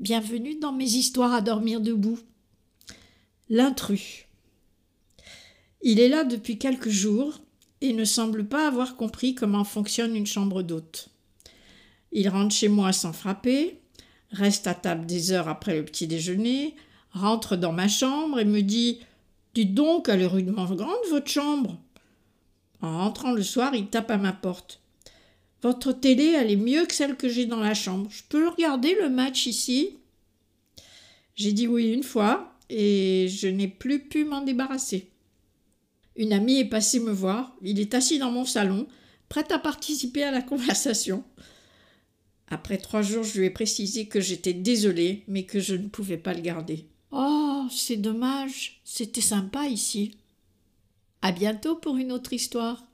Bienvenue dans mes histoires à dormir debout. L'intrus. Il est là depuis quelques jours et ne semble pas avoir compris comment fonctionne une chambre d'hôte. Il rentre chez moi sans frapper, reste à table des heures après le petit déjeuner, rentre dans ma chambre et me dit Dites donc, elle est rudement grande, votre chambre. En rentrant le soir, il tape à ma porte. Votre télé, elle est mieux que celle que j'ai dans la chambre. Je peux regarder le match ici J'ai dit oui une fois et je n'ai plus pu m'en débarrasser. Une amie est passée me voir. Il est assis dans mon salon, prêt à participer à la conversation. Après trois jours, je lui ai précisé que j'étais désolée, mais que je ne pouvais pas le garder. Oh, c'est dommage. C'était sympa ici. À bientôt pour une autre histoire.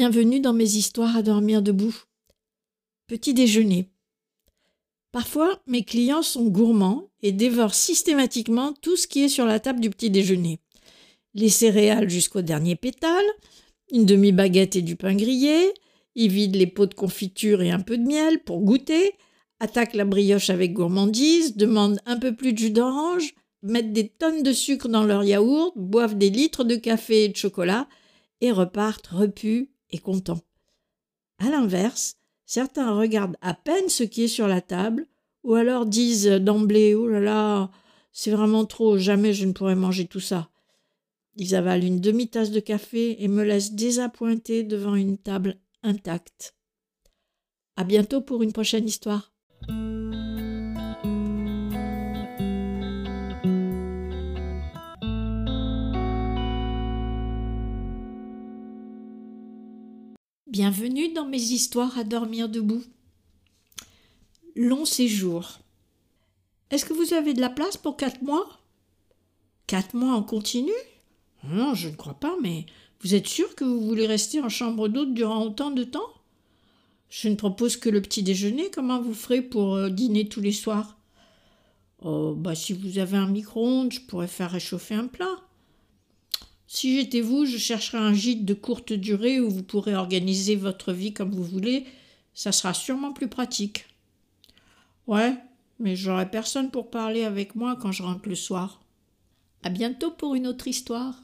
Bienvenue dans mes histoires à dormir debout. Petit déjeuner. Parfois, mes clients sont gourmands et dévorent systématiquement tout ce qui est sur la table du petit déjeuner. Les céréales jusqu'au dernier pétale, une demi-baguette et du pain grillé, ils vident les pots de confiture et un peu de miel pour goûter, attaquent la brioche avec gourmandise, demandent un peu plus de jus d'orange, mettent des tonnes de sucre dans leur yaourt, boivent des litres de café et de chocolat et repartent repus et contents. À l'inverse, certains regardent à peine ce qui est sur la table, ou alors disent d'emblée Oh là là, c'est vraiment trop, jamais je ne pourrais manger tout ça. Ils avalent une demi-tasse de café et me laissent désappointé devant une table intacte. À bientôt pour une prochaine histoire. Bienvenue dans mes histoires à dormir debout. Long séjour. Est-ce que vous avez de la place pour quatre mois? Quatre mois en continu? Non, je ne crois pas, mais vous êtes sûr que vous voulez rester en chambre d'hôte durant autant de temps? Je ne propose que le petit déjeuner. Comment vous ferez pour euh, dîner tous les soirs? Oh, bah si vous avez un micro-ondes, je pourrais faire réchauffer un plat. Si j'étais vous, je chercherais un gîte de courte durée où vous pourrez organiser votre vie comme vous voulez. Ça sera sûrement plus pratique. Ouais, mais j'aurai personne pour parler avec moi quand je rentre le soir. À bientôt pour une autre histoire.